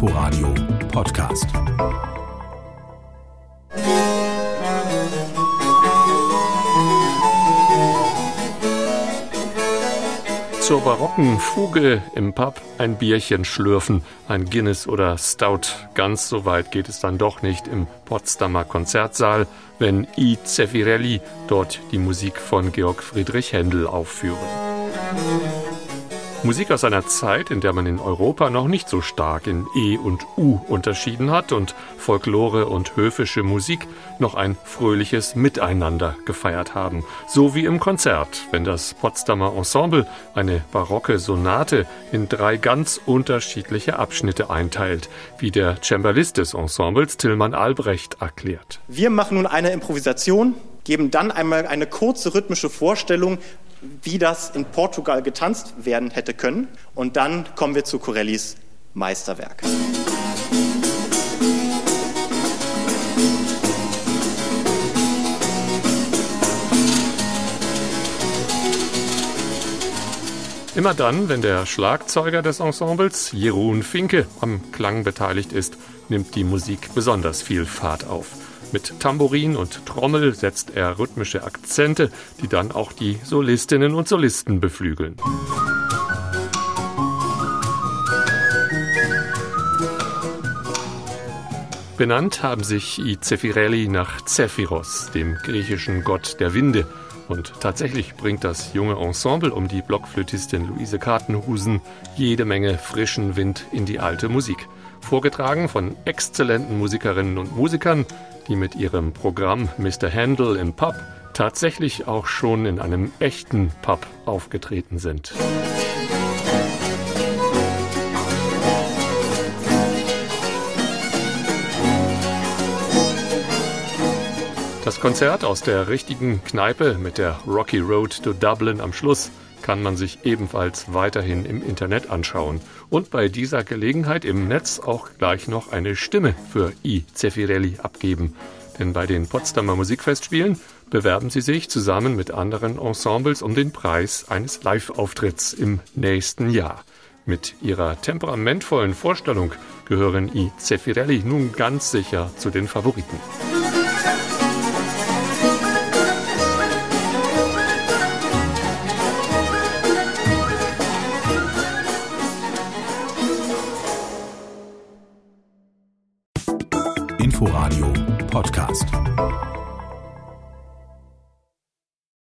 Inforadio Podcast. Zur barocken Fuge im Pub ein Bierchen schlürfen, ein Guinness oder Stout. Ganz so weit geht es dann doch nicht im Potsdamer Konzertsaal, wenn I. Zeffirelli dort die Musik von Georg Friedrich Händel aufführen. Musik aus einer Zeit, in der man in Europa noch nicht so stark in E und U unterschieden hat und Folklore und höfische Musik noch ein fröhliches Miteinander gefeiert haben. So wie im Konzert, wenn das Potsdamer Ensemble eine barocke Sonate in drei ganz unterschiedliche Abschnitte einteilt, wie der Cembalist des Ensembles Tillmann Albrecht erklärt. Wir machen nun eine Improvisation, geben dann einmal eine kurze rhythmische Vorstellung, wie das in Portugal getanzt werden hätte können. Und dann kommen wir zu Corellis Meisterwerk. Immer dann, wenn der Schlagzeuger des Ensembles, Jeroen Finke, am Klang beteiligt ist, nimmt die Musik besonders viel Fahrt auf. Mit Tambourin und Trommel setzt er rhythmische Akzente, die dann auch die Solistinnen und Solisten beflügeln. Benannt haben sich i Zeffirelli nach Zephyros, dem griechischen Gott der Winde. Und tatsächlich bringt das junge Ensemble um die Blockflötistin Luise Kartenhusen jede Menge frischen Wind in die alte Musik. Vorgetragen von exzellenten Musikerinnen und Musikern, die mit ihrem Programm Mr. Handel im Pub tatsächlich auch schon in einem echten Pub aufgetreten sind. Das Konzert aus der richtigen Kneipe mit der Rocky Road to Dublin am Schluss kann man sich ebenfalls weiterhin im Internet anschauen und bei dieser Gelegenheit im Netz auch gleich noch eine Stimme für I. Zeffirelli abgeben. Denn bei den Potsdamer Musikfestspielen bewerben sie sich zusammen mit anderen Ensembles um den Preis eines Live-Auftritts im nächsten Jahr. Mit ihrer temperamentvollen Vorstellung gehören I. Zeffirelli nun ganz sicher zu den Favoriten. Inforadio Podcast.